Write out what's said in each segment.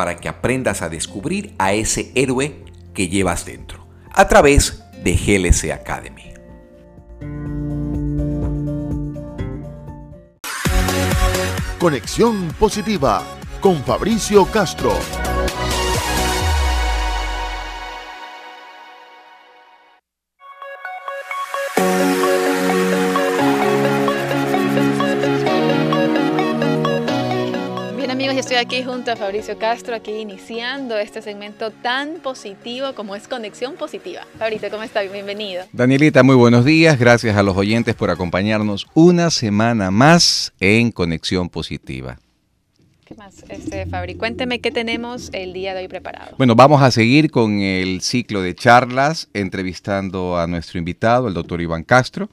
para que aprendas a descubrir a ese héroe que llevas dentro a través de GLC Academy. Conexión positiva con Fabricio Castro. Aquí junto a Fabricio Castro, aquí iniciando este segmento tan positivo como es Conexión Positiva. Fabricio, ¿cómo estás? Bienvenido. Danielita, muy buenos días. Gracias a los oyentes por acompañarnos una semana más en Conexión Positiva. ¿Qué más, este, Fabri? Cuénteme qué tenemos el día de hoy preparado. Bueno, vamos a seguir con el ciclo de charlas entrevistando a nuestro invitado, el doctor Iván Castro.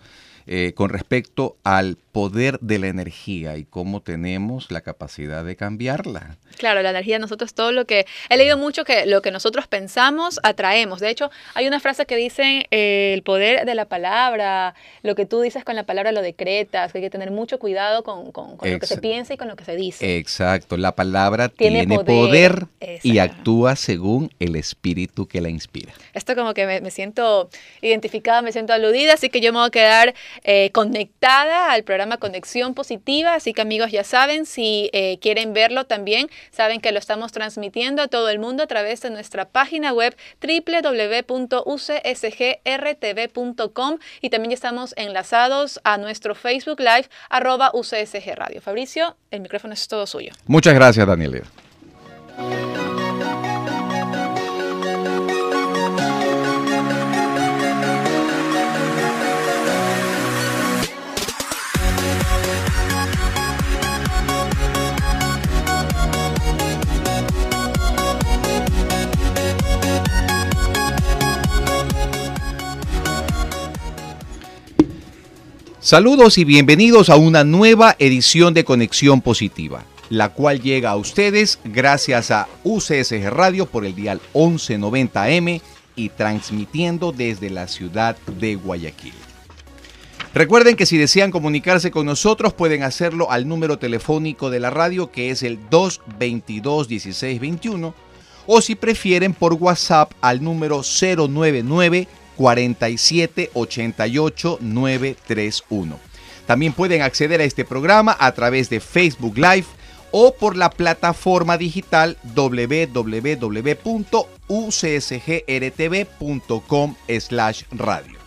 Eh, con respecto al poder de la energía y cómo tenemos la capacidad de cambiarla. Claro, la energía, nosotros todo lo que... He leído mucho que lo que nosotros pensamos, atraemos. De hecho, hay una frase que dice eh, el poder de la palabra, lo que tú dices con la palabra lo decretas, que hay que tener mucho cuidado con, lo que se piensa y con lo que se dice. Exacto, la palabra tiene, poder, y actúa según el espíritu que la inspira. Esto como que me, siento identificada, me siento aludida, así que yo me voy a quedar eh, conectada al programa Conexión Positiva, así que amigos ya saben, si eh, quieren verlo también, saben que lo estamos transmitiendo a todo el mundo a través de nuestra página web www.ucsgrtv.com y también estamos enlazados a nuestro Facebook Live arroba UCSG Radio. Fabricio, el micrófono es todo suyo. Muchas gracias, Daniel. Saludos y bienvenidos a una nueva edición de Conexión Positiva, la cual llega a ustedes gracias a UCSG Radio por el dial 1190M y transmitiendo desde la ciudad de Guayaquil. Recuerden que si desean comunicarse con nosotros pueden hacerlo al número telefónico de la radio que es el 222-1621 o si prefieren por WhatsApp al número 099 47 88 931. También pueden acceder a este programa a través de Facebook Live o por la plataforma digital www.ucsgrtv.com radio.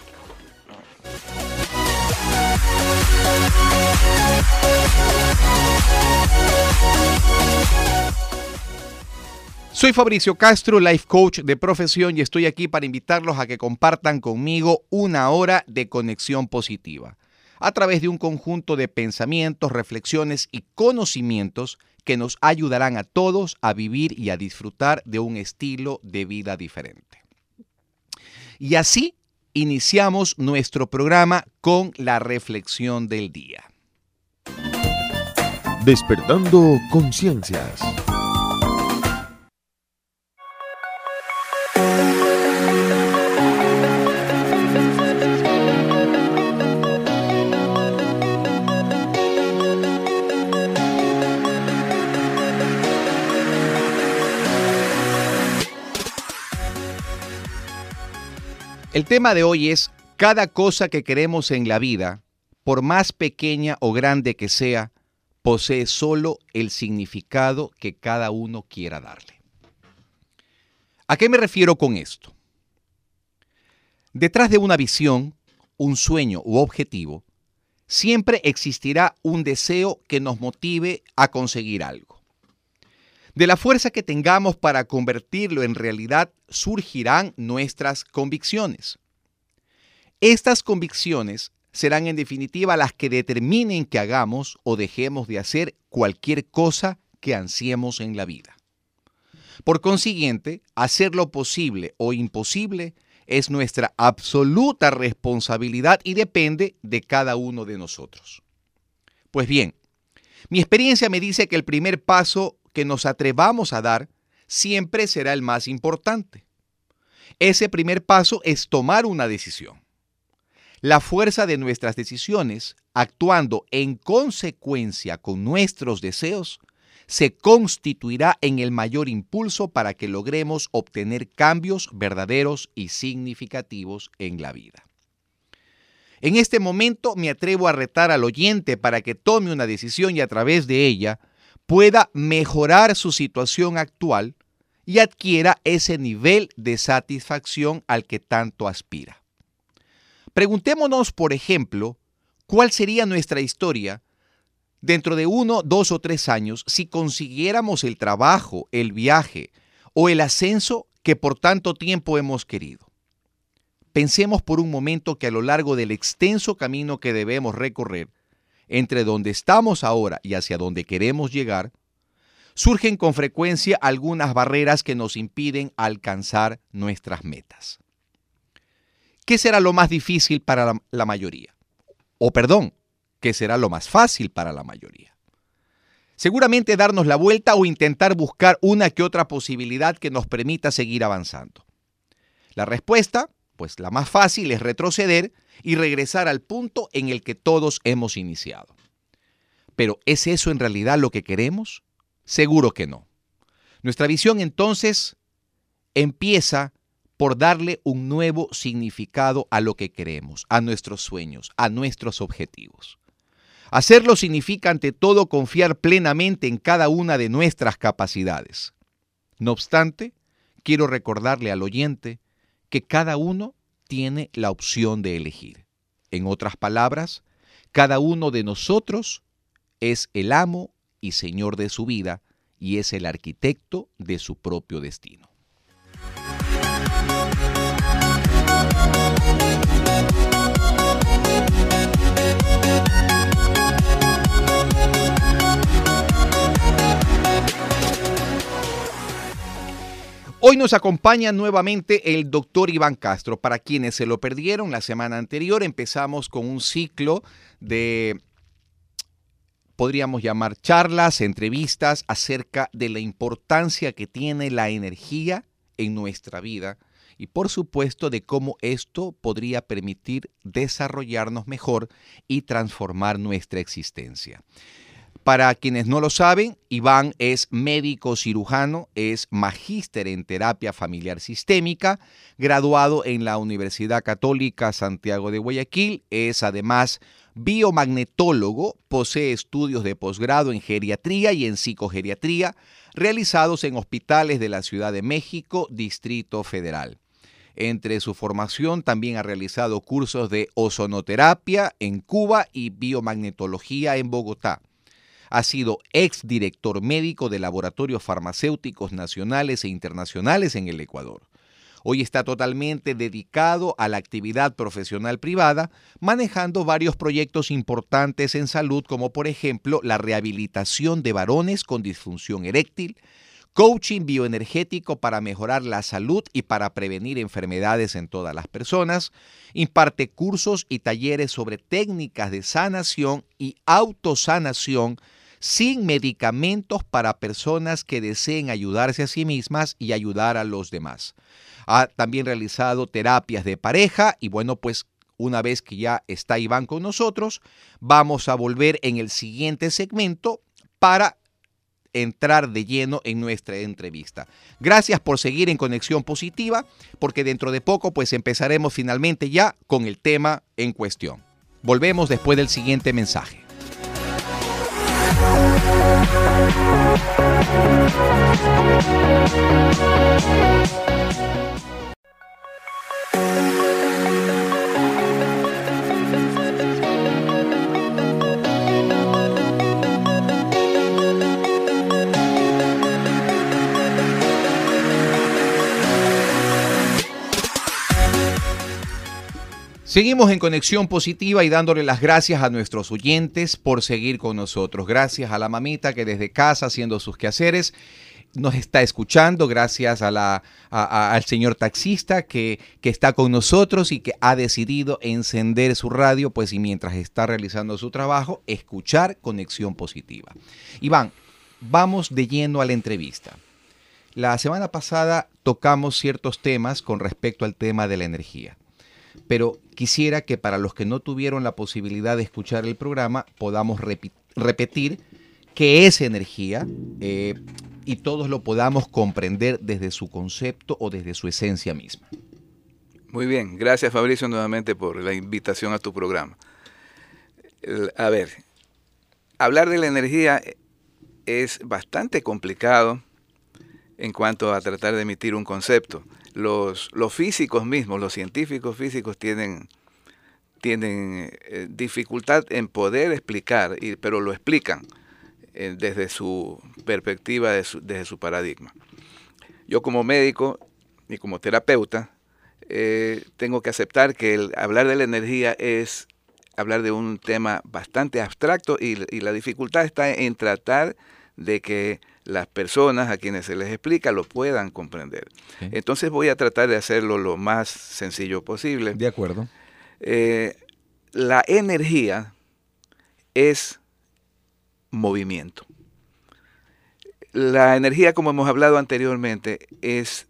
Soy Fabricio Castro, life coach de profesión y estoy aquí para invitarlos a que compartan conmigo una hora de conexión positiva a través de un conjunto de pensamientos, reflexiones y conocimientos que nos ayudarán a todos a vivir y a disfrutar de un estilo de vida diferente. Y así iniciamos nuestro programa con la reflexión del día. Despertando conciencias. El tema de hoy es cada cosa que queremos en la vida, por más pequeña o grande que sea, posee solo el significado que cada uno quiera darle. ¿A qué me refiero con esto? Detrás de una visión, un sueño u objetivo, siempre existirá un deseo que nos motive a conseguir algo. De la fuerza que tengamos para convertirlo en realidad surgirán nuestras convicciones. Estas convicciones serán en definitiva las que determinen que hagamos o dejemos de hacer cualquier cosa que ansiemos en la vida. Por consiguiente, hacer lo posible o imposible es nuestra absoluta responsabilidad y depende de cada uno de nosotros. Pues bien, mi experiencia me dice que el primer paso que nos atrevamos a dar siempre será el más importante. Ese primer paso es tomar una decisión. La fuerza de nuestras decisiones, actuando en consecuencia con nuestros deseos, se constituirá en el mayor impulso para que logremos obtener cambios verdaderos y significativos en la vida. En este momento me atrevo a retar al oyente para que tome una decisión y a través de ella pueda mejorar su situación actual y adquiera ese nivel de satisfacción al que tanto aspira. Preguntémonos, por ejemplo, cuál sería nuestra historia dentro de uno, dos o tres años si consiguiéramos el trabajo, el viaje o el ascenso que por tanto tiempo hemos querido. Pensemos por un momento que a lo largo del extenso camino que debemos recorrer, entre donde estamos ahora y hacia donde queremos llegar, surgen con frecuencia algunas barreras que nos impiden alcanzar nuestras metas. ¿qué será lo más difícil para la, mayoría? O perdón, ¿qué será lo más fácil para la mayoría? Seguramente darnos la vuelta o intentar buscar una que otra posibilidad que nos permita seguir avanzando. La respuesta, pues la más fácil es retroceder y regresar al punto en el que todos hemos iniciado. Pero ¿es eso en realidad lo que queremos? Seguro que no. Nuestra visión entonces empieza por darle un nuevo significado a lo que queremos, a nuestros sueños, a nuestros objetivos. Hacerlo significa ante todo confiar plenamente en cada una de nuestras capacidades. No obstante, quiero recordarle al oyente que cada uno tiene la opción de elegir. En otras palabras, cada uno de nosotros es el amo y señor de su vida y es el arquitecto de su propio destino. Hoy nos acompaña nuevamente el doctor Iván Castro. Para quienes se lo perdieron la semana anterior, empezamos con un ciclo de, podríamos llamar charlas, entrevistas acerca de la importancia que tiene la energía en nuestra vida y por supuesto de cómo esto podría permitir desarrollarnos mejor y transformar nuestra existencia. Para quienes no lo saben, Iván es médico cirujano, es magíster en terapia familiar sistémica, graduado en la Universidad Católica Santiago de Guayaquil, es además biomagnetólogo, posee estudios de posgrado en geriatría y en psicogeriatría realizados en hospitales de la Ciudad de México, Distrito Federal. Entre su formación también ha realizado cursos de ozonoterapia en Cuba y biomagnetología en Bogotá. Ha sido exdirector médico de laboratorios farmacéuticos nacionales e internacionales en el Ecuador. Hoy está totalmente dedicado a la actividad profesional privada, manejando varios proyectos importantes en salud, como por ejemplo la rehabilitación de varones con disfunción eréctil, coaching bioenergético para mejorar la salud y para prevenir enfermedades en todas las personas, imparte cursos y talleres sobre técnicas de sanación y autosanación sin medicamentos para personas que deseen ayudarse a sí mismas y ayudar a los demás. Ha también realizado terapias de pareja y bueno, pues una vez que ya está Iván con nosotros, vamos a volver en el siguiente segmento para entrar de lleno en nuestra entrevista. Gracias por seguir en Conexión Positiva, porque dentro de poco pues empezaremos finalmente ya con el tema en cuestión. Volvemos después del siguiente mensaje. Thank you. Seguimos en conexión positiva y dándole las gracias a nuestros oyentes por seguir con nosotros. Gracias a la mamita que desde casa haciendo sus quehaceres nos está escuchando, gracias a la, al señor taxista que, que, está con nosotros y que ha decidido encender su radio, pues y mientras está realizando su trabajo, escuchar conexión positiva. Iván, vamos de lleno a la entrevista. La semana pasada tocamos ciertos temas con respecto al tema de la energía pero quisiera que para los que no tuvieron la posibilidad de escuchar el programa podamos repetir qué es energía eh, y todos lo podamos comprender desde su concepto o desde su esencia misma. Muy bien, gracias Fabricio nuevamente por la invitación a tu programa. A ver, hablar de la energía es bastante complicado en cuanto a tratar de emitir un concepto los, los físicos mismos, los científicos físicos tienen, tienen eh, dificultad en poder explicar, pero lo explican eh, desde su perspectiva, desde su paradigma. Yo como médico y como terapeuta, eh, tengo que aceptar que hablar de la energía es hablar de un tema bastante abstracto y la dificultad está en tratar de que las personas a quienes se les explica lo puedan comprender. Entonces voy a tratar de hacerlo lo más sencillo posible. De acuerdo. Eh, la energía es movimiento. La energía, como hemos hablado anteriormente, es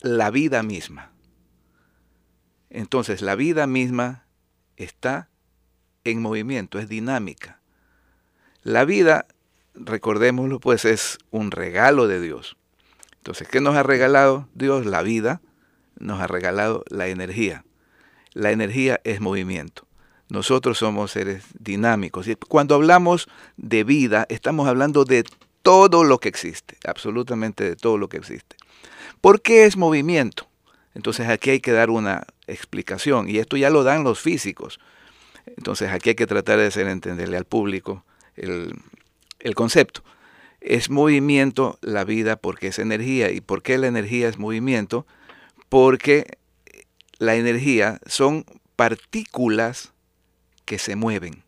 la vida misma. Entonces, la vida misma está en movimiento, es dinámica. La vida recordémoslo, pues es un regalo de Dios. Entonces, ¿qué nos ha regalado Dios? La vida, nos ha regalado la energía. La energía es movimiento. Nosotros somos seres dinámicos. Y cuando hablamos de vida, estamos hablando de todo lo que existe, absolutamente de todo lo que existe. ¿Por qué es movimiento? Entonces aquí hay que dar una explicación y esto ya lo dan los físicos. Entonces aquí hay que tratar de hacer entenderle al público el, el concepto. Es movimiento la vida porque es energía. ¿Y por qué la energía es movimiento? Porque la energía son partículas que se mueven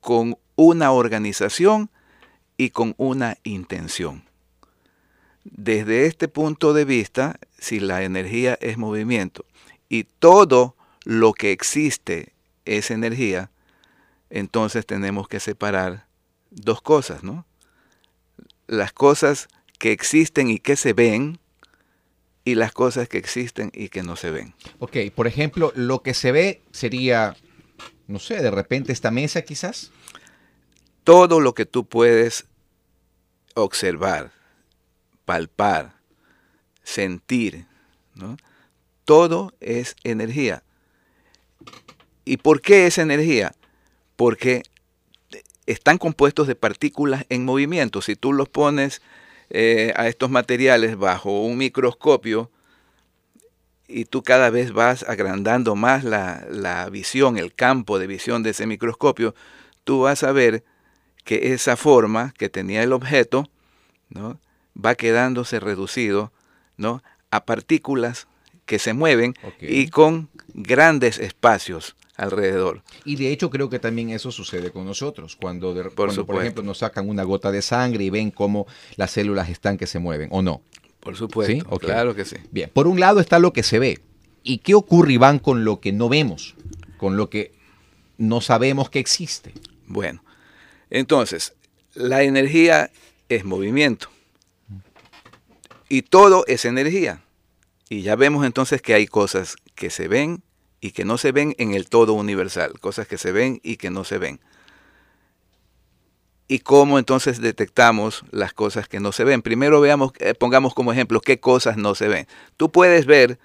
con una organización y con una intención. Desde este punto de vista, si la energía es movimiento y todo lo que existe es energía, entonces tenemos que separar dos cosas, ¿no? Las cosas que existen y que se ven y las cosas que existen y que no se ven. Ok, por ejemplo, lo que se ve sería, no sé, de repente esta mesa quizás. Todo lo que tú puedes observar, palpar, sentir, ¿no? Todo es energía. ¿Y por qué es energía? Porque están compuestos de partículas en movimiento. Si tú los pones eh, a estos materiales bajo un microscopio y tú cada vez vas agrandando más la, visión, el campo de visión de ese microscopio, tú vas a ver que esa forma que tenía el objeto ¿no? va quedándose reducido ¿no? a partículas que se mueven y con grandes espacios alrededor. Y de hecho creo que también eso sucede con nosotros, cuando, por, ejemplo nos sacan una gota de sangre y ven cómo las células están que se mueven, ¿o no? Por supuesto, claro que sí. Bien, por un lado está lo que se ve. ¿Y qué ocurre, Iván, con lo que no vemos? Con lo que no sabemos que existe. Bueno, entonces, la energía es movimiento. Y todo es energía. Y ya vemos entonces que hay cosas que se ven y que no se ven en el todo universal, cosas que se ven y que no se ven. y cómo entonces detectamos las cosas que no se ven. Primero veamos, eh, pongamos como ejemplo qué cosas no se ven. Tú puedes ver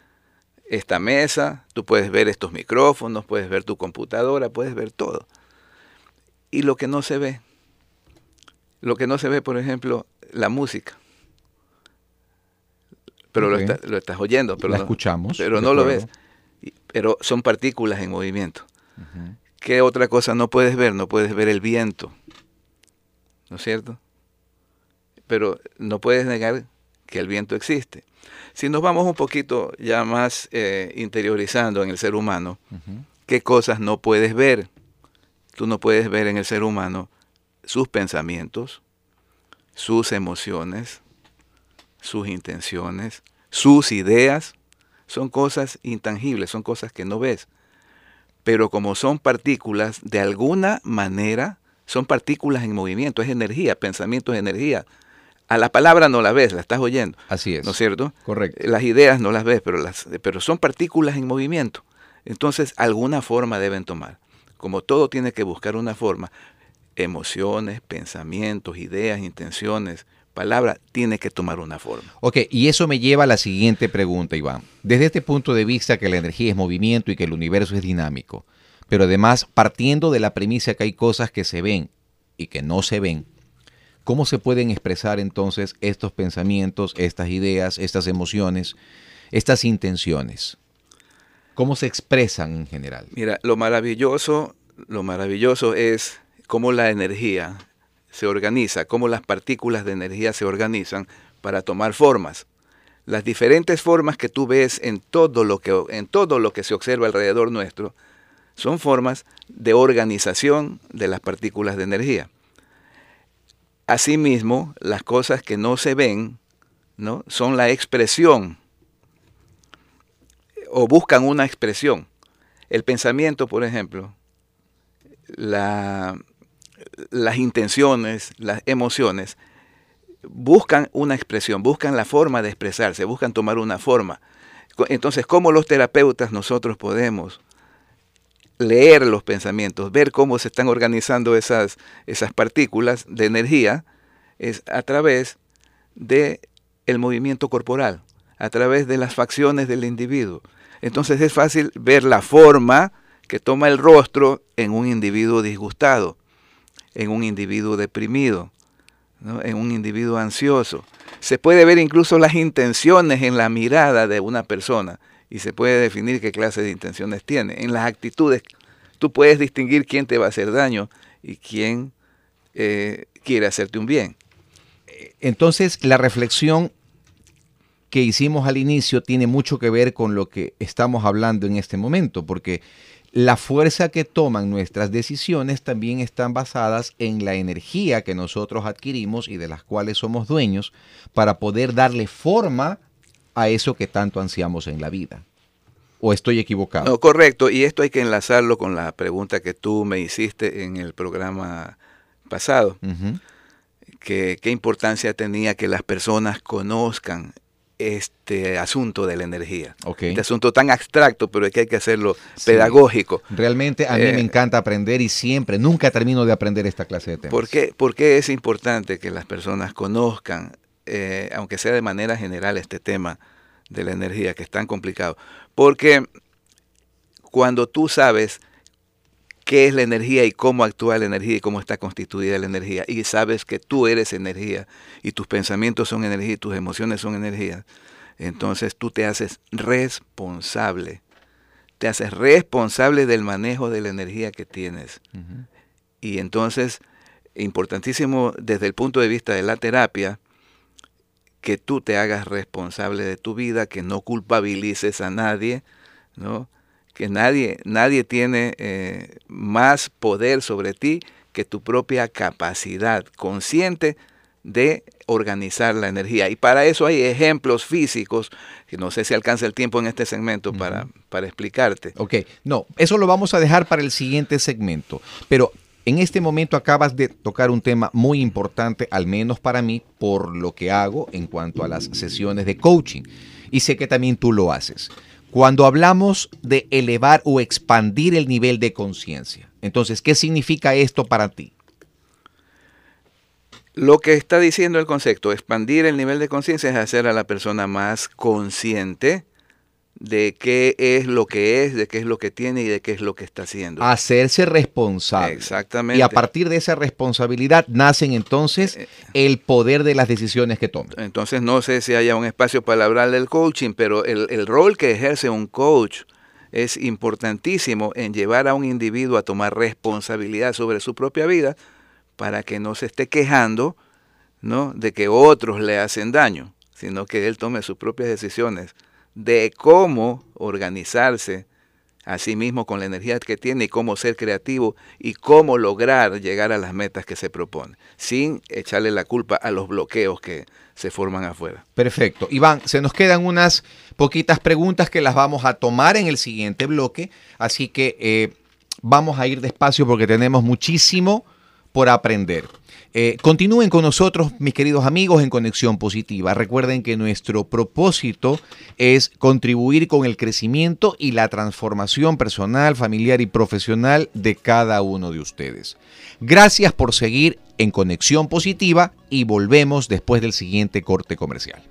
esta mesa, tú puedes ver estos micrófonos, puedes ver tu computadora, puedes ver todo. Y lo que no se ve, lo que no se ve, por ejemplo, la música. Pero lo, estás oyendo, pero la no, escuchamos, pero no lo ves. Pero son partículas en movimiento. ¿Qué otra cosa no puedes ver? No puedes ver el viento ¿no es cierto? Pero no puedes negar que el viento existe. Si nos vamos un poquito ya más eh, interiorizando en el ser humano, ¿qué cosas no puedes ver? Tú no puedes ver en el ser humano sus pensamientos, sus emociones, sus intenciones, sus ideas. Son cosas intangibles, son cosas que no ves. Pero como son partículas, de alguna manera son partículas en movimiento, es energía, pensamiento es energía. A la palabra no la ves, la estás oyendo. Así es. ¿No es cierto? Correcto. Las ideas no las ves, pero, las, pero son partículas en movimiento. Entonces, alguna forma deben tomar. Como todo tiene que buscar una forma, emociones, pensamientos, ideas, intenciones, palabra, tiene que tomar una forma. Ok, y eso me lleva a la siguiente pregunta, Iván. Desde este punto de vista que la energía es movimiento y que el universo es dinámico, pero además partiendo de la premisa que hay cosas que se ven y que no se ven, ¿cómo se pueden expresar entonces estos pensamientos, estas ideas, estas emociones, estas intenciones? ¿Cómo se expresan en general? Mira, lo maravilloso, lo maravilloso es cómo la energía se organiza, cómo las partículas de energía se organizan para tomar formas. Las diferentes formas que tú ves en todo lo que, en todo lo que se observa alrededor nuestro son formas de organización de las partículas de energía. Asimismo, las cosas que no se ven ¿no? son la expresión o buscan una expresión. El pensamiento, por ejemplo, las intenciones, las emociones, buscan una expresión, buscan la forma de expresarse, buscan tomar una forma. Entonces, ¿cómo los terapeutas nosotros podemos leer los pensamientos, ver cómo se están organizando esas, esas partículas de energía, es a través de el movimiento corporal, a través de las facciones del individuo. Entonces es fácil ver la forma que toma el rostro en un individuo disgustado, en un individuo deprimido, en un individuo ansioso. Se puede ver incluso las intenciones en la mirada de una persona y se puede definir qué clase de intenciones tiene. En las actitudes tú puedes distinguir quién te va a hacer daño y quién eh, quiere hacerte un bien. Entonces, la reflexión que hicimos al inicio tiene mucho que ver con lo que estamos hablando en este momento, porque la fuerza que toman nuestras decisiones también están basadas en la energía que nosotros adquirimos y de las cuales somos dueños para poder darle forma a eso que tanto ansiamos en la vida. ¿O estoy equivocado? No, correcto. Y esto hay que enlazarlo con la pregunta que tú me hiciste en el programa pasado. que, ¿Qué importancia tenía que las personas conozcan este asunto de la energía. Este asunto tan abstracto, pero es que hay que hacerlo pedagógico. Realmente a mí me eh, encanta aprender y siempre, nunca termino de aprender esta clase de temas. ¿Por qué, por qué es importante que las personas conozcan eh, aunque sea de manera general, este tema de la energía, que es tan complicado. Porque cuando tú sabes qué es la energía y cómo actúa la energía y cómo está constituida la energía, y sabes que tú eres energía y tus pensamientos son energía y tus emociones son energía, entonces tú te haces responsable. Te haces responsable del manejo de la energía que tienes. Y entonces, importantísimo desde el punto de vista de la terapia, que tú te hagas responsable de tu vida, que no culpabilices a nadie, ¿no? Que nadie, nadie tiene eh, más poder sobre ti que tu propia capacidad consciente de organizar la energía. Y para eso hay ejemplos físicos, que no sé si alcanza el tiempo en este segmento para, para explicarte. Ok, no, eso lo vamos a dejar para el siguiente segmento. Pero en este momento acabas de tocar un tema muy importante, al menos para mí, por lo que hago en cuanto a las sesiones de coaching. Y sé que también tú lo haces. Cuando hablamos de elevar o expandir el nivel de conciencia, entonces, ¿qué significa esto para ti? Lo que está diciendo el concepto, expandir el nivel de conciencia es hacer a la persona más consciente de qué es lo que es, de qué es lo que tiene y de qué es lo que está haciendo. Hacerse responsable. Exactamente. Y a partir de esa responsabilidad nacen entonces Eh, el poder de las decisiones que toman. Entonces no sé si haya un espacio para hablar del coaching, pero el, el rol que ejerce un coach es importantísimo en llevar a un individuo a tomar responsabilidad sobre su propia vida para que no se esté quejando ¿no? de que otros le hacen daño, sino que él tome sus propias decisiones de cómo organizarse a sí mismo con la energía que tiene y cómo ser creativo y cómo lograr llegar a las metas que se propone, sin echarle la culpa a los bloqueos que se forman afuera. Perfecto. Iván, se nos quedan unas poquitas preguntas que las vamos a tomar en el siguiente bloque, así que eh, vamos a ir despacio porque tenemos muchísimo por aprender. Eh, continúen con nosotros, mis queridos amigos, en Conexión Positiva. Recuerden que nuestro propósito es contribuir con el crecimiento y la transformación personal, familiar y profesional de cada uno de ustedes. Gracias por seguir en Conexión Positiva y volvemos después del siguiente corte comercial.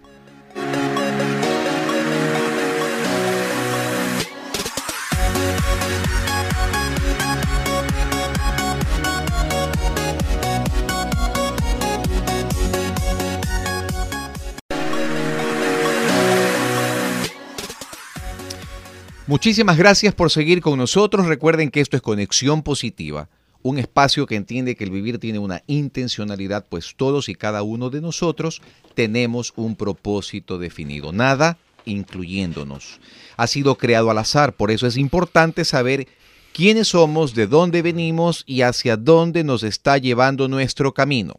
Muchísimas gracias por seguir con nosotros. Recuerden que esto es Conexión Positiva, un espacio que entiende que el vivir tiene una intencionalidad, pues todos y cada uno de nosotros tenemos un propósito definido, nada incluyéndonos. Ha sido creado al azar, por eso es importante saber quiénes somos, de dónde venimos y hacia dónde nos está llevando nuestro camino.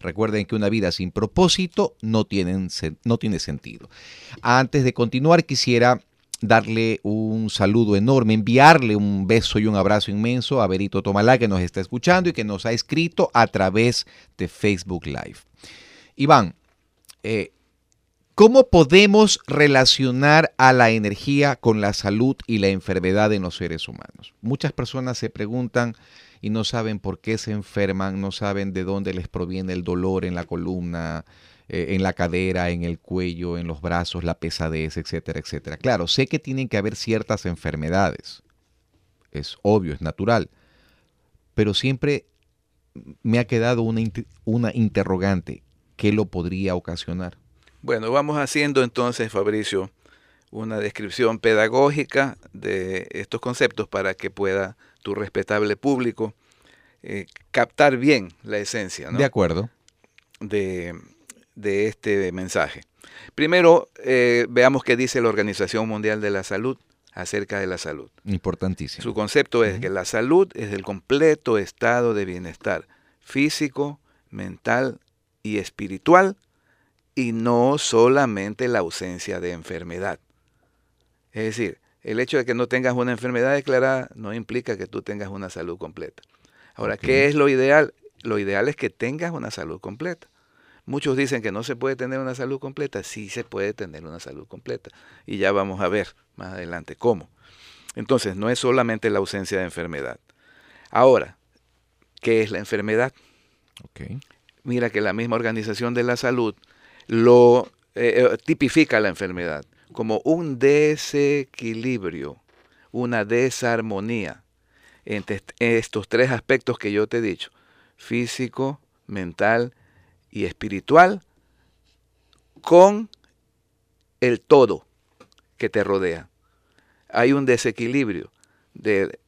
Recuerden que una vida sin propósito no, no tiene sentido. Antes de continuar, quisiera darle un saludo enorme, enviarle un beso y un abrazo inmenso a Berito Tomalá que nos está escuchando y que nos ha escrito a través de Facebook Live. Iván, eh, ¿cómo podemos relacionar a la energía con la salud y la enfermedad en los seres humanos? Muchas personas se preguntan y no saben por qué se enferman, no saben de dónde les proviene el dolor en la columna, eh, en la cadera, en el cuello, en los brazos, la pesadez, etcétera, etcétera. Claro, sé que tienen que haber ciertas enfermedades, es obvio, es natural, pero siempre me ha quedado una, una interrogante, ¿qué lo podría ocasionar? Bueno, vamos haciendo entonces, Fabricio, una descripción pedagógica de estos conceptos para que pueda tu respetable público eh, captar bien la esencia ¿no? De acuerdo. de, de este mensaje. Primero, eh, veamos qué dice la Organización Mundial de la Salud acerca de la salud. Importantísimo. Su concepto es uh -huh. que la salud es el completo estado de bienestar físico, mental y espiritual y no solamente la ausencia de enfermedad. Es decir, el hecho de que no tengas una enfermedad declarada no implica que tú tengas una salud completa. Ahora, okay. ¿qué es lo ideal? Lo ideal es que tengas una salud completa. Muchos dicen que no se puede tener una salud completa. Sí se puede tener una salud completa. Y ya vamos a ver más adelante cómo. Entonces, no es solamente la ausencia de enfermedad. Ahora, ¿qué es la enfermedad? Okay. Mira que la misma Organización de la Salud lo eh, tipifica la enfermedad como un desequilibrio, una desarmonía entre estos tres aspectos que yo te he dicho, físico, mental y espiritual, con el todo que te rodea. Hay un desequilibrio de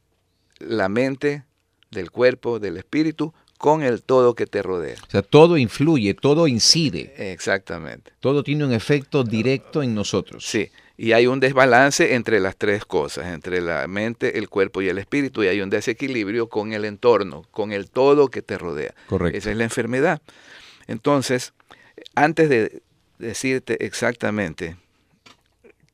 la mente, del cuerpo, del espíritu, con el todo que te rodea. O sea, todo influye, todo incide. Exactamente. Todo tiene un efecto directo en nosotros. Sí, y hay un desbalance entre las tres cosas, entre la mente, el cuerpo y el espíritu, y hay un desequilibrio con el entorno, con el todo que te rodea. Correcto. Esa es la enfermedad. Entonces, antes de decirte exactamente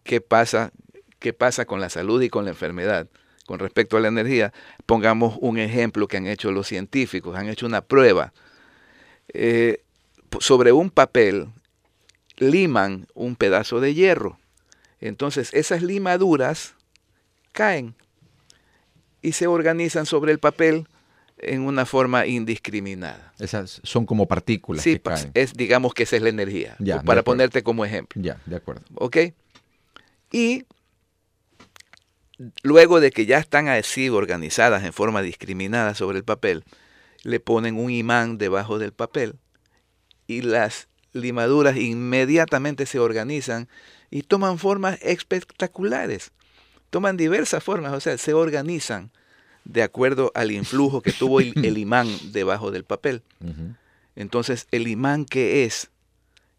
qué pasa, qué pasa con la salud y con la enfermedad, con respecto a la energía, pongamos un ejemplo que han hecho los científicos, han hecho una prueba. Eh, sobre un papel liman un pedazo de hierro. Entonces esas limaduras caen y se organizan sobre el papel en una forma indiscriminada. Esas son como partículas Sí, que caen. es, digamos que esa es la energía, Ya, para ponerte como ejemplo. Ya, de acuerdo. ¿Ok? Y luego de que ya están así organizadas en forma discriminada sobre el papel, le ponen un imán debajo del papel y las limaduras inmediatamente se organizan y toman formas espectaculares. Toman diversas formas, o sea, se organizan de acuerdo al influjo que tuvo el, el imán debajo del papel. Entonces, el imán que es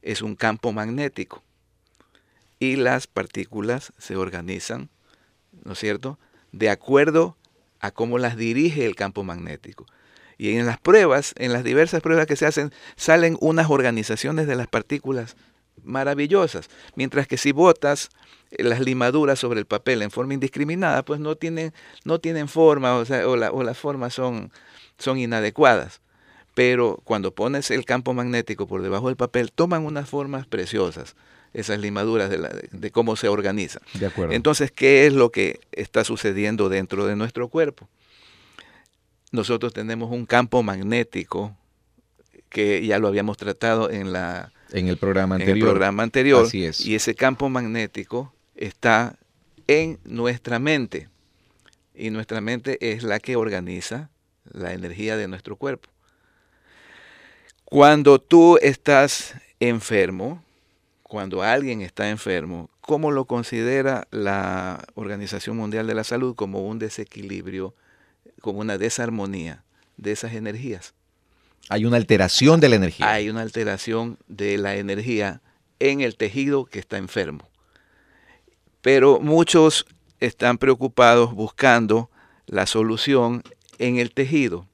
es un campo magnético y las partículas se organizan, ¿no es cierto?, de acuerdo a cómo las dirige el campo magnético. Y en las pruebas, en las diversas pruebas que se hacen, salen unas organizaciones de las partículas maravillosas, mientras que si botas eh, las limaduras sobre el papel en forma indiscriminada, pues no tienen, no tienen forma, o, sea, o, la- o las formas son, son inadecuadas pero cuando pones el campo magnético por debajo del papel, toman unas formas preciosas, esas limaduras de, la- de- cómo se organizan. De acuerdo. Entonces, ¿qué es lo que está sucediendo dentro de nuestro cuerpo? Nosotros tenemos un campo magnético que ya lo habíamos tratado en, la, en el programa en anterior. el programa anterior, Así es. y ese campo magnético está en nuestra mente, y nuestra mente es la que organiza la energía de nuestro cuerpo. Cuando tú estás enfermo, cuando alguien está enfermo, ¿cómo lo considera la Organización Mundial de la Salud? Como un desequilibrio, como una desarmonía de esas energías. Hay una alteración de la energía. Hay una alteración de la energía en el tejido que está enfermo. Pero muchos están preocupados buscando la solución en el tejido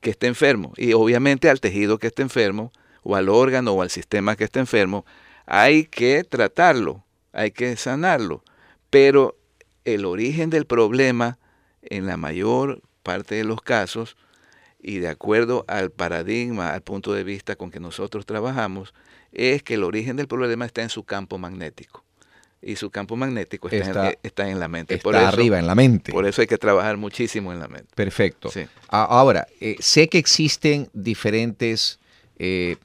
que está enfermo. Y obviamente al tejido que está enfermo, o al órgano o al sistema que está enfermo, hay que tratarlo, hay que sanarlo. Pero el origen del problema, en la mayor parte de los casos, y de acuerdo al paradigma, al punto de vista con que nosotros trabajamos, es que el origen del problema está en su campo magnético. Y su campo magnético está, Está- en, está en la mente. Está por eso, arriba, en la mente. Por eso hay que trabajar muchísimo en la mente. Perfecto. Sí. Ahora, eh, sé que existen diferentes eh,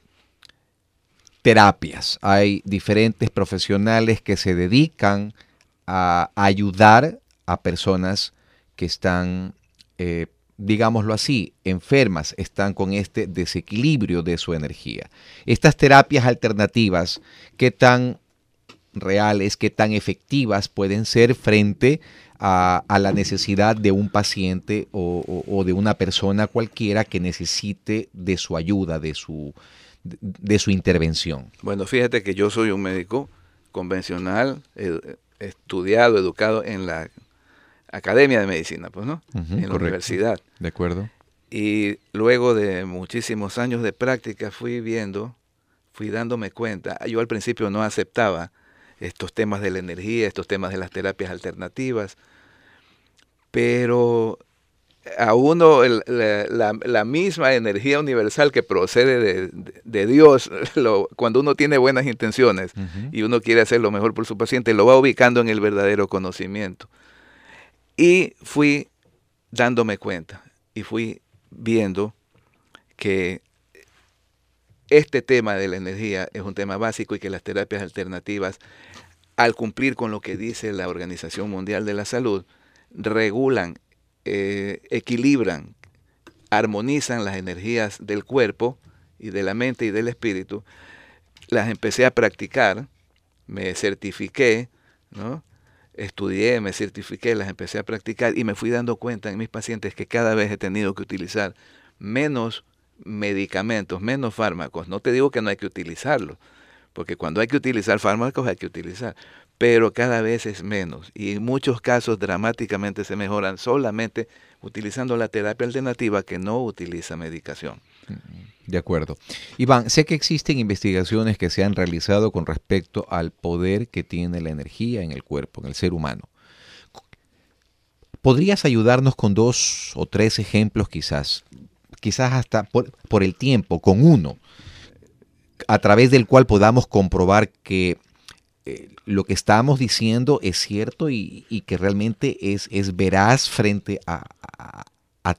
terapias. Hay diferentes profesionales que se dedican a ayudar a personas que están, eh, digámoslo así, enfermas, están con este desequilibrio de su energía. Estas terapias alternativas, ¿qué tan reales, qué tan efectivas pueden ser frente a, la necesidad de un paciente o, de una persona cualquiera que necesite de su ayuda, de su, de, su intervención. Bueno, fíjate que yo soy un médico convencional, edu- estudiado, educado en la Academia de Medicina, pues, ¿no? En la universidad. ¿De acuerdo? Y luego de muchísimos años de práctica fui viendo, fui dándome cuenta. Yo al principio no aceptaba estos temas de la energía, estos temas de las terapias alternativas, pero a uno el- la, la- la misma energía universal que procede de, de- de Dios, lo- cuando uno tiene buenas intenciones y uno quiere hacer lo mejor por su paciente, lo va ubicando en el verdadero conocimiento. Y fui dándome cuenta y fui viendo que este tema de la energía es un tema básico y que las terapias alternativas, al cumplir con lo que dice la Organización Mundial de la Salud, regulan, eh, equilibran, armonizan las energías del cuerpo y de la mente y del espíritu. Las empecé a practicar, me certifiqué, ¿no? Estudié, me certifiqué, las empecé a practicar y me fui dando cuenta en mis pacientes que cada vez he tenido que utilizar menos medicamentos, menos fármacos. No te digo que no hay que utilizarlos, porque cuando hay que utilizar fármacos hay que utilizar, pero cada vez es menos y en muchos casos dramáticamente se mejoran solamente utilizando la terapia alternativa que no utiliza medicación. De acuerdo. Iván, sé que existen investigaciones que se han realizado con respecto al poder que tiene la energía en el cuerpo, en el ser humano. ¿Podrías ayudarnos con dos o tres ejemplos quizás? Quizás hasta por, el tiempo, con uno, a través del cual podamos comprobar que eh, lo que estamos diciendo es cierto y, y que realmente es, es veraz frente a, a- a,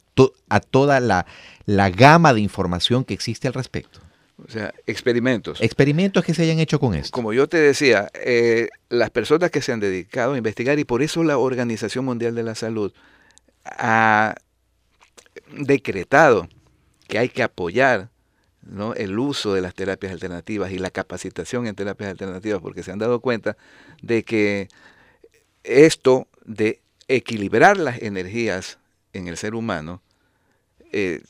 a toda la, la gama de información que existe al respecto? O sea, experimentos. Experimentos que se hayan hecho con esto. Como yo te decía, eh, las personas que se han dedicado a investigar, y por eso la Organización Mundial de la Salud ha decretado que hay que apoyar ¿no? el uso de las terapias alternativas y la capacitación en terapias alternativas, porque se han dado cuenta de que esto de equilibrar las energías en el ser humano eh,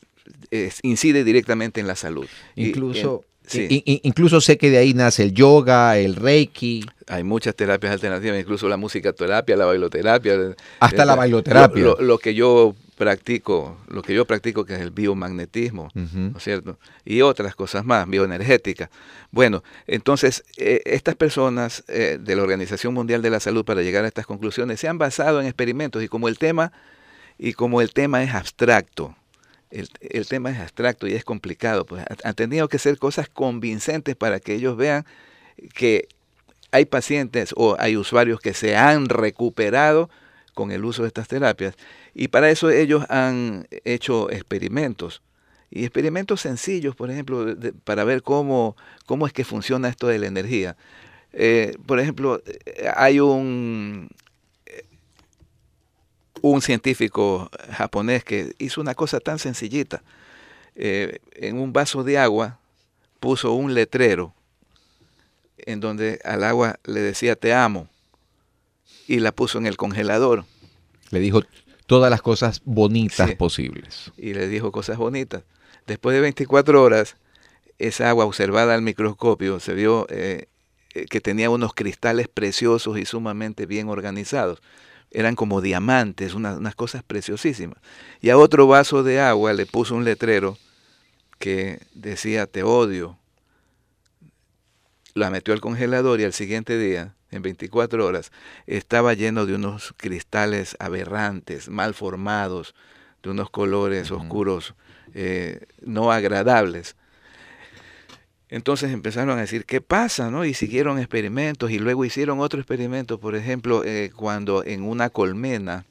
incide directamente en la salud. Incluso, incluso sé que de ahí nace el yoga, el reiki. Hay muchas terapias alternativas, incluso la musicoterapia, la bailoterapia. Hasta la bailoterapia. Lo, que yo practico, lo que yo practico que es el biomagnetismo, ¿no es cierto? Y otras cosas más, bioenergética. Bueno, entonces eh, estas personas eh, de la Organización Mundial de la Salud para llegar a estas conclusiones se han basado en experimentos y como el tema y como el tema es abstracto, el, tema es abstracto y es complicado, pues han tenido que ser cosas convincentes para que ellos vean que hay pacientes o hay usuarios que se han recuperado con el uso de estas terapias. Y para eso ellos han hecho experimentos. Y experimentos sencillos, por ejemplo, para ver cómo, cómo es que funciona esto de la energía. Eh, por ejemplo, hay un, un científico japonés que hizo una cosa tan sencillita. Eh, en un vaso de agua puso un letrero en donde al agua le decía te amo y la puso en el congelador. Le dijo todas las cosas bonitas posibles. Y le dijo cosas bonitas. Después de 24 horas, esa agua observada al microscopio se vio eh, eh, que tenía unos cristales preciosos y sumamente bien organizados eran como diamantes, unas, cosas preciosísimas. Y a otro vaso de agua le puso un letrero que decía te odio. La metió al congelador y al siguiente día, en 24 horas, estaba lleno de unos cristales aberrantes, mal formados, de unos colores oscuros, eh, no agradables. Entonces empezaron a decir, ¿qué pasa? ¿no? Y siguieron experimentos y luego hicieron otro experimento, por ejemplo, eh, cuando en una colmena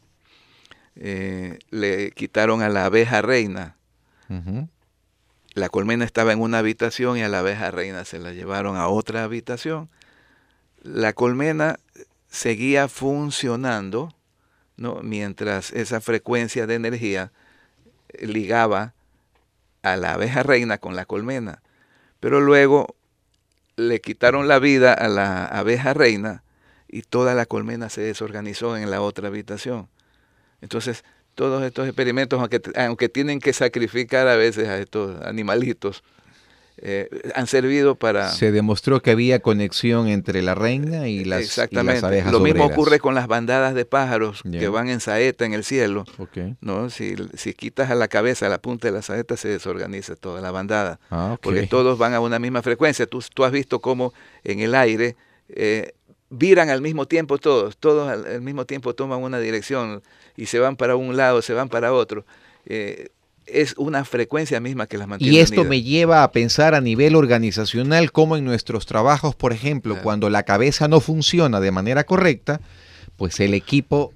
eh, le quitaron a la abeja reina. La colmena estaba en una habitación y a la abeja reina se la llevaron a otra habitación. La colmena seguía funcionando ¿no? mientras esa frecuencia de energía ligaba a la abeja reina con la colmena pero luego le quitaron la vida a la abeja reina y toda la colmena se desorganizó en la otra habitación. Entonces, todos estos experimentos, aunque, aunque tienen que sacrificar a veces a estos animalitos, eh, han servido para... Se demostró que había conexión entre la reina y las, Exactamente. abejas Lo mismo ocurre con las bandadas de pájaros que van en saeta en el cielo. Okay. ¿no? Si, si, quitas a la cabeza la punta de la saeta, se desorganiza toda la bandada. Ah, Porque todos van a una misma frecuencia. Tú, tú has visto cómo en el aire eh, viran al mismo tiempo todos. Todos al, mismo tiempo toman una dirección y se van para un lado, se van para otro. Eh, es una frecuencia misma que las mantiene. Y esto me lleva a pensar a nivel organizacional como en nuestros trabajos, por ejemplo, cuando la cabeza no funciona de manera correcta, pues el equipo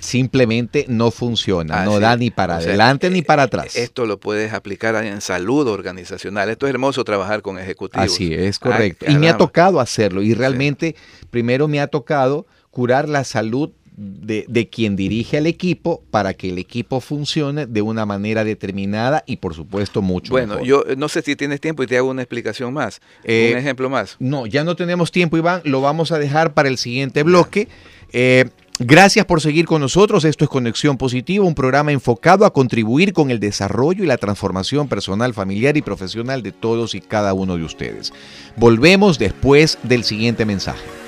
simplemente no funciona, no da ni para adelante ni para atrás. Esto lo puedes aplicar en salud organizacional. Esto es hermoso trabajar con ejecutivos. Así es, correcto. y me ha tocado hacerlo y realmente primero me ha tocado curar la salud de, quien dirige al equipo para que el equipo funcione de una manera determinada y por supuesto mucho bueno, yo no sé si tienes tiempo y te hago una explicación más, eh, un ejemplo más. No, ya no tenemos tiempo, Iván, lo vamos a dejar para el siguiente bloque. Eh, gracias por seguir con nosotros. Esto es Conexión Positiva, un programa enfocado a contribuir con el desarrollo y la transformación personal, familiar y profesional de todos y cada uno de ustedes. Volvemos después del siguiente mensaje.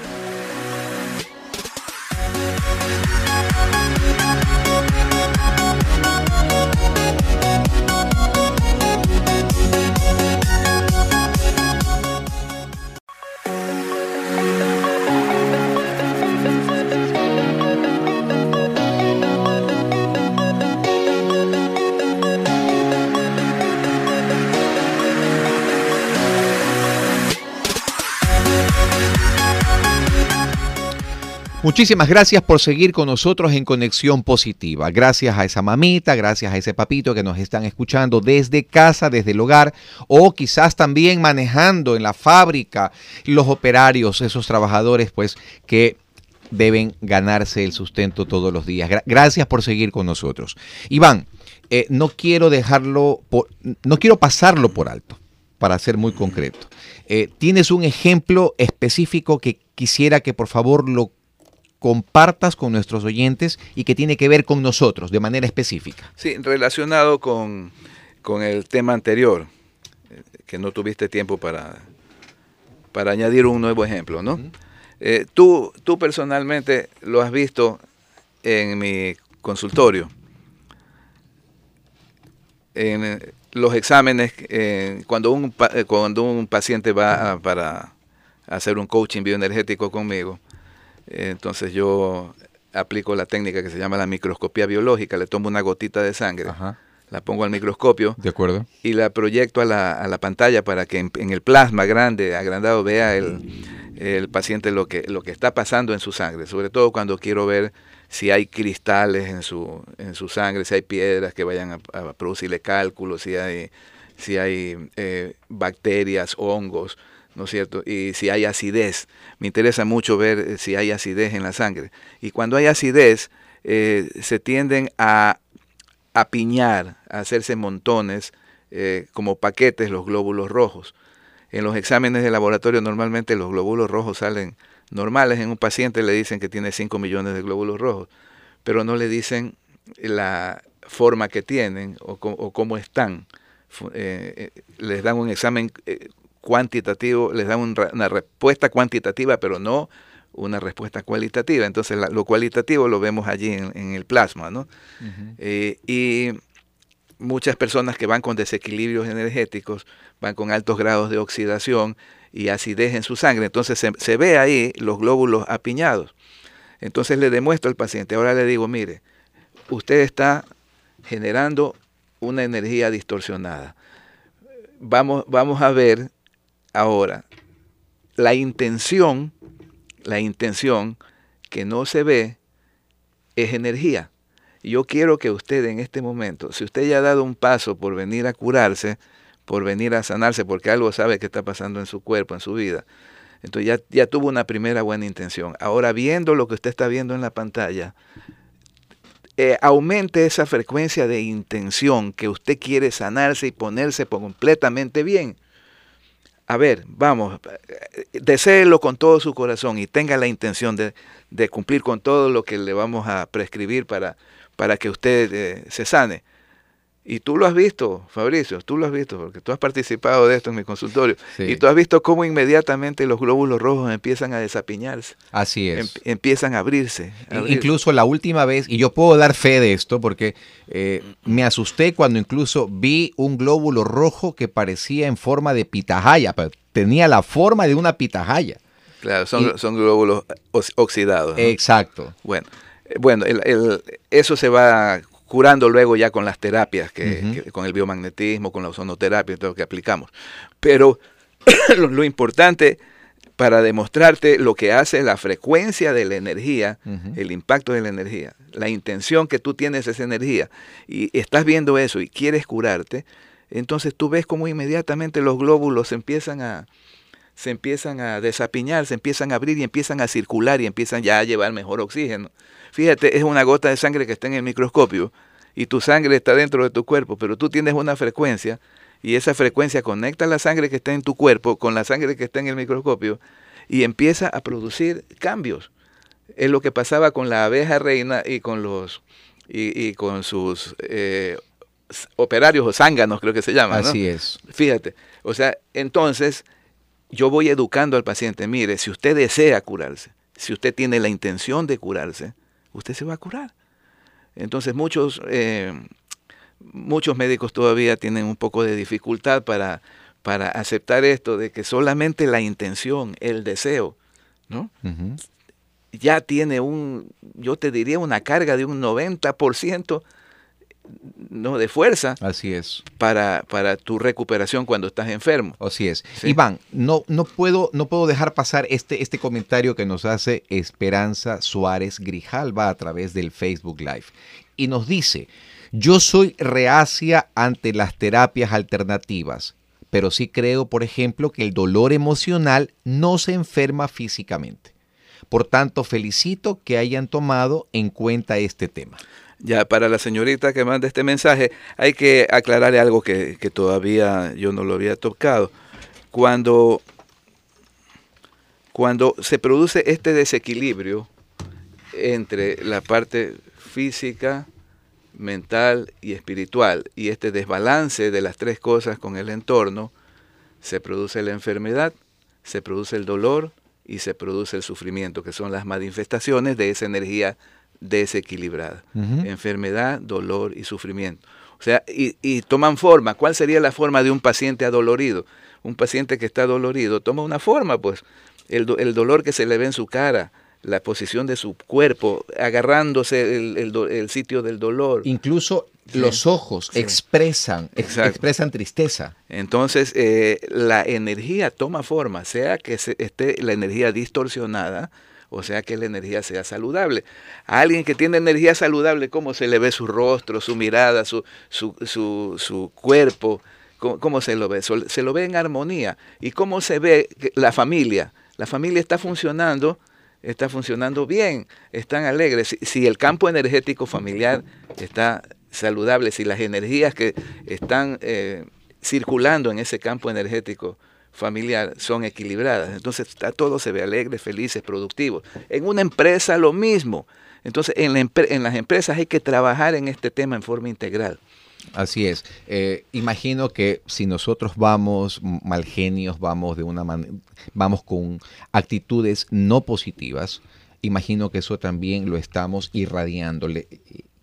Muchísimas gracias por seguir con nosotros en Conexión Positiva. Gracias a esa mamita, gracias a ese papito que nos están escuchando desde casa, desde el hogar o quizás también manejando en la fábrica los operarios, esos trabajadores pues que deben ganarse el sustento todos los días. gracias por seguir con nosotros. Iván, eh, no quiero dejarlo, por, no quiero pasarlo por alto, para ser muy concreto. Eh, ¿Tienes un ejemplo específico que quisiera que por favor lo compartas con nuestros oyentes y que tiene que ver con nosotros de manera específica. Sí, relacionado con, el tema anterior, eh, que no tuviste tiempo para, para añadir un nuevo ejemplo, ¿no? Eh, tú, tú personalmente lo has visto en mi consultorio, en eh, los exámenes, cuando, un, cuando un paciente va para hacer un coaching bioenergético conmigo, entonces yo aplico la técnica que se llama la microscopía biológica, le tomo una gotita de sangre, la pongo al microscopio de acuerdo. y la proyecto a la, a la pantalla para que en, el plasma grande, agrandado, vea el, paciente lo que, lo que está pasando en su sangre, sobre todo cuando quiero ver si hay cristales en su, en su sangre, si hay piedras que vayan a, producirle cálculos, si hay, si hay eh, bacterias, hongos, ¿no es cierto? Y si hay acidez, me interesa mucho ver eh, si hay acidez en la sangre. Y cuando hay acidez, eh, se tienden a apiñar, a hacerse montones, eh, como paquetes, los glóbulos rojos. En los exámenes de laboratorio normalmente los glóbulos rojos salen normales. En un paciente le dicen que tiene 5 millones de glóbulos rojos, pero no le dicen la forma que tienen o, cómo están. les dan un examen cuantitativo, les da una respuesta cuantitativa, pero no una respuesta cualitativa. Entonces lo cualitativo lo vemos allí en, el plasma, ¿no? Eh, y muchas personas que van con desequilibrios energéticos, van con altos grados de oxidación y acidez en su sangre, entonces se, se ve ahí los glóbulos apiñados. Entonces le demuestro al paciente, ahora le digo, mire, usted está generando una energía distorsionada. Vamos, vamos a ver Ahora, la intención, la intención que no se ve es energía. Yo quiero que usted en este momento, si usted ya ha dado un paso por venir a curarse, por venir a sanarse, porque algo sabe que está pasando en su cuerpo, en su vida, entonces ya, ya tuvo una primera buena intención. Ahora viendo lo que usted está viendo en la pantalla, eh, aumente esa frecuencia de intención que usted quiere sanarse y ponerse completamente bien a ver, vamos, deséelo con todo su corazón y tenga la intención de, cumplir con todo lo que le vamos a prescribir para, para que usted eh, se sane. Y tú lo has visto, Fabricio, tú lo has visto, porque tú has participado de esto en mi consultorio. Y tú has visto cómo inmediatamente los glóbulos rojos empiezan a desapiñarse. Así es. Em, empiezan a abrirse, Incluso la última vez, y yo puedo dar fe de esto, porque eh, me asusté cuando incluso vi un glóbulo rojo que parecía en forma de pitahaya, pero tenía la forma de una pitahaya. Claro, son, glóbulos oxidados. Exacto. Bueno, eh, bueno el, eso se va curando luego ya con las terapias, que, con el biomagnetismo, con la ozonoterapia, todo lo que aplicamos. Pero lo, importante para demostrarte lo que hace la frecuencia de la energía, el impacto de la energía, la intención que tú tienes esa energía, y estás viendo eso y quieres curarte, entonces tú ves cómo inmediatamente los glóbulos empiezan a, se empiezan a desapiñar, se empiezan a abrir y empiezan a circular y empiezan ya a llevar mejor oxígeno. Fíjate, es una gota de sangre que está en el microscopio y tu sangre está dentro de tu cuerpo, pero tú tienes una frecuencia y esa frecuencia conecta la sangre que está en tu cuerpo con la sangre que está en el microscopio y empieza a producir cambios. Es lo que pasaba con la abeja reina y con los y, con sus eh, operarios o zánganos, creo que se llaman. Así es. Fíjate, o sea, entonces yo voy educando al paciente, mire, si usted desea curarse, si usted tiene la intención de curarse, usted se va a curar. Entonces muchos, eh, muchos médicos todavía tienen un poco de dificultad para, para aceptar esto de que solamente la intención, el deseo, ¿no? Ya tiene un, yo te diría, una carga de un 90% ¿no? de fuerza Así es. para, para tu recuperación cuando estás enfermo. Así es. Sí. Iván, no, no, puedo, no puedo dejar pasar este, este comentario que nos hace Esperanza Suárez Grijalva a través del Facebook Live. Y nos dice, yo soy reacia ante las terapias alternativas, pero sí creo, por ejemplo, que el dolor emocional no se enferma físicamente. Por tanto, felicito que hayan tomado en cuenta este tema. Ya para la señorita que manda este mensaje, hay que aclararle algo que, que todavía yo no lo había tocado. Cuando, cuando se produce este desequilibrio entre la parte física, mental y espiritual, y este desbalance de las tres cosas con el entorno, se produce la enfermedad, se produce el dolor y se produce el sufrimiento, que son las manifestaciones de esa energía desequilibrada. Enfermedad, dolor y sufrimiento. O sea, y, y toman forma. ¿Cuál sería la forma de un paciente adolorido? Un paciente que está dolorido toma una forma, pues, el, do- el dolor que se le ve en su cara, la posición de su cuerpo, agarrándose el, el do- el sitio del dolor. Incluso Sí. los ojos Sí. expresan, ex- expresan tristeza. Entonces, eh, la energía toma forma, sea que se- esté la energía distorsionada, o sea que la energía sea saludable. A alguien que tiene energía saludable, ¿cómo se le ve su rostro, su mirada, su, su, su, su cuerpo? ¿Cómo, se lo ve? Se lo ve en armonía. ¿Y cómo se ve la familia? La familia está funcionando, está funcionando bien, están alegres. Si, si el campo energético familiar está saludable, si las energías que están eh, circulando en ese campo energético familiar son equilibradas, entonces está, todo se ve alegre, felices, productivos. En una empresa lo mismo. Entonces en, la en las empresas hay que trabajar en este tema en forma integral. Así es. Eh, imagino que si nosotros vamos mal genios, vamos de una man- vamos con actitudes no positivas, imagino que eso también lo estamos irradiando,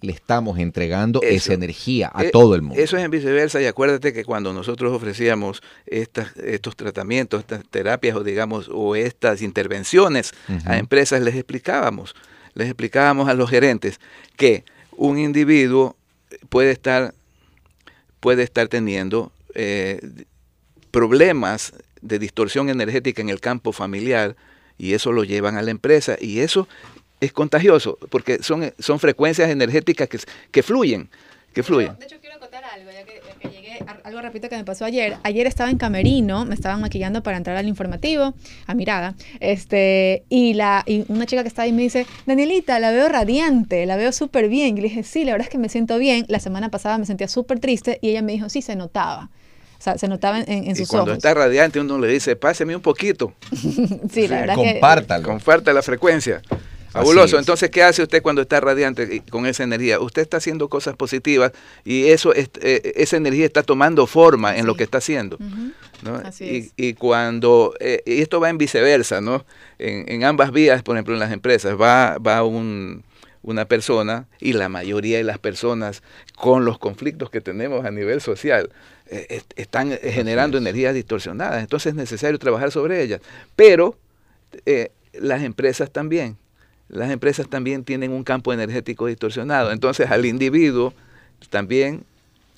le, estamos entregando Eso. esa energía a Eh, todo el mundo. Eso es en viceversa y acuérdate que cuando nosotros ofrecíamos estas, estos tratamientos, estas terapias o digamos o estas intervenciones a empresas les explicábamos, les explicábamos a los gerentes que un individuo puede estar puede estar teniendo eh, problemas de distorsión energética en el campo familiar y eso lo llevan a la empresa y eso es contagioso porque son, son frecuencias energéticas que, que fluyen, que fluyen. De hecho, quiero contar algo, ya que, ya que llegué, algo repito que me pasó ayer. Ayer estaba en Camerino, me estaban maquillando para entrar al informativo, a Mirada, este, y, la, y una chica que estaba ahí me dice, Danielita, la veo radiante, la veo súper bien. Y le dije, sí, la verdad es que me siento bien. La semana pasada me sentía súper triste y ella me dijo, sí, se notaba. O sea, se notaba en, en Y sus cuando ojos. está radiante uno le dice, páseme un poquito, sí, la verdad que... Compártalo. comparte la frecuencia. Fabuloso. es. Entonces, ¿qué hace usted cuando está radiante con esa energía? Usted está haciendo cosas positivas y eso es- eh, esa energía está tomando forma en lo que está haciendo. Ujú. ¿no? Así y, cuando, eh, y esto va en viceversa, ¿no? En, en ambas vías, por ejemplo, en las empresas, va, va un, una persona y la mayoría de las personas con los conflictos que tenemos a nivel social eh, est- están generando energías distorsionadas. Entonces es necesario trabajar sobre ellas. Pero eh, las empresas también. Las empresas también tienen un campo energético distorsionado. Entonces al individuo también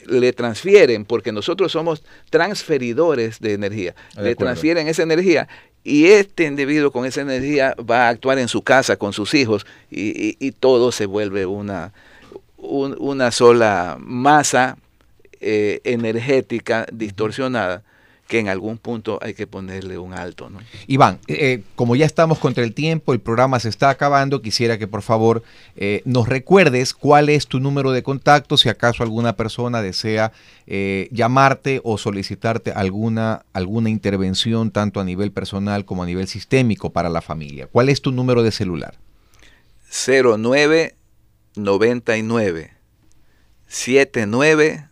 le transfieren, porque nosotros somos transferidores de energía, De le acuerdo. transfieren esa energía y este individuo con esa energía va a actuar en su casa con sus hijos y, y- y todo se vuelve una, un- una sola masa eh, energética distorsionada que en algún punto hay que ponerle un alto. ¿no? Iván, eh, como ya estamos contra el tiempo, el programa se está acabando, quisiera que por favor eh, nos recuerdes cuál es tu número de contacto, si acaso alguna persona desea eh, llamarte o solicitarte alguna, alguna intervención, tanto a nivel personal como a nivel sistémico para la familia. ¿Cuál es tu número de celular? 0999 79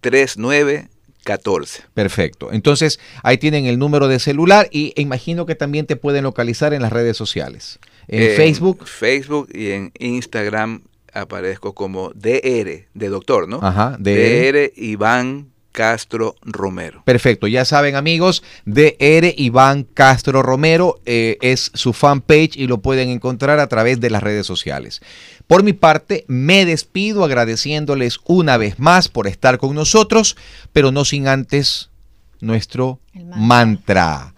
39 14. Perfecto. Entonces, ahí tienen el número de celular y e imagino que también te pueden localizar en las redes sociales. En Facebook. Facebook y en Instagram aparezco como DR, de doctor, ¿no? Ajá, DR. DR Iván Castro Romero. Perfecto, ya saben amigos, DR Iván Castro Romero eh, es su fanpage y lo pueden encontrar a través de las redes sociales. Por mi parte, me despido agradeciéndoles una vez más por estar con nosotros, pero no sin antes nuestro mantra. mantra.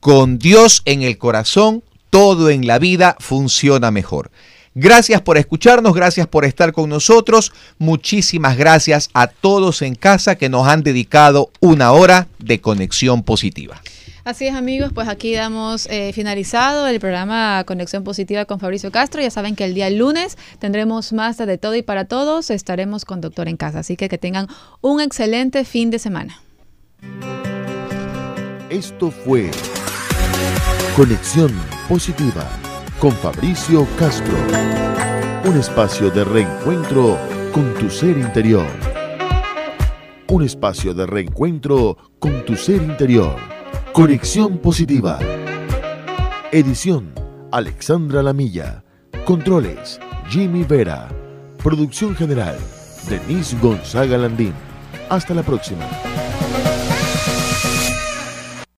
Con Dios en el corazón, todo en la vida funciona mejor. Gracias por escucharnos, gracias por estar con nosotros. Muchísimas gracias a todos en casa que nos han dedicado una hora de conexión positiva. Así es amigos, pues aquí damos eh, finalizado el programa Conexión Positiva con Fabricio Castro. Ya saben que el día lunes tendremos más de todo y para todos. Estaremos con Doctor en Casa, así que que tengan un excelente fin de semana. Esto fue Conexión Positiva con Fabricio Castro. Un espacio de reencuentro con tu ser interior. Un espacio de reencuentro con tu ser interior. Conexión Positiva. Edición Alexandra Lamilla. Controles Jimmy Vera. Producción general Denise Gonzaga Landín. Hasta la próxima.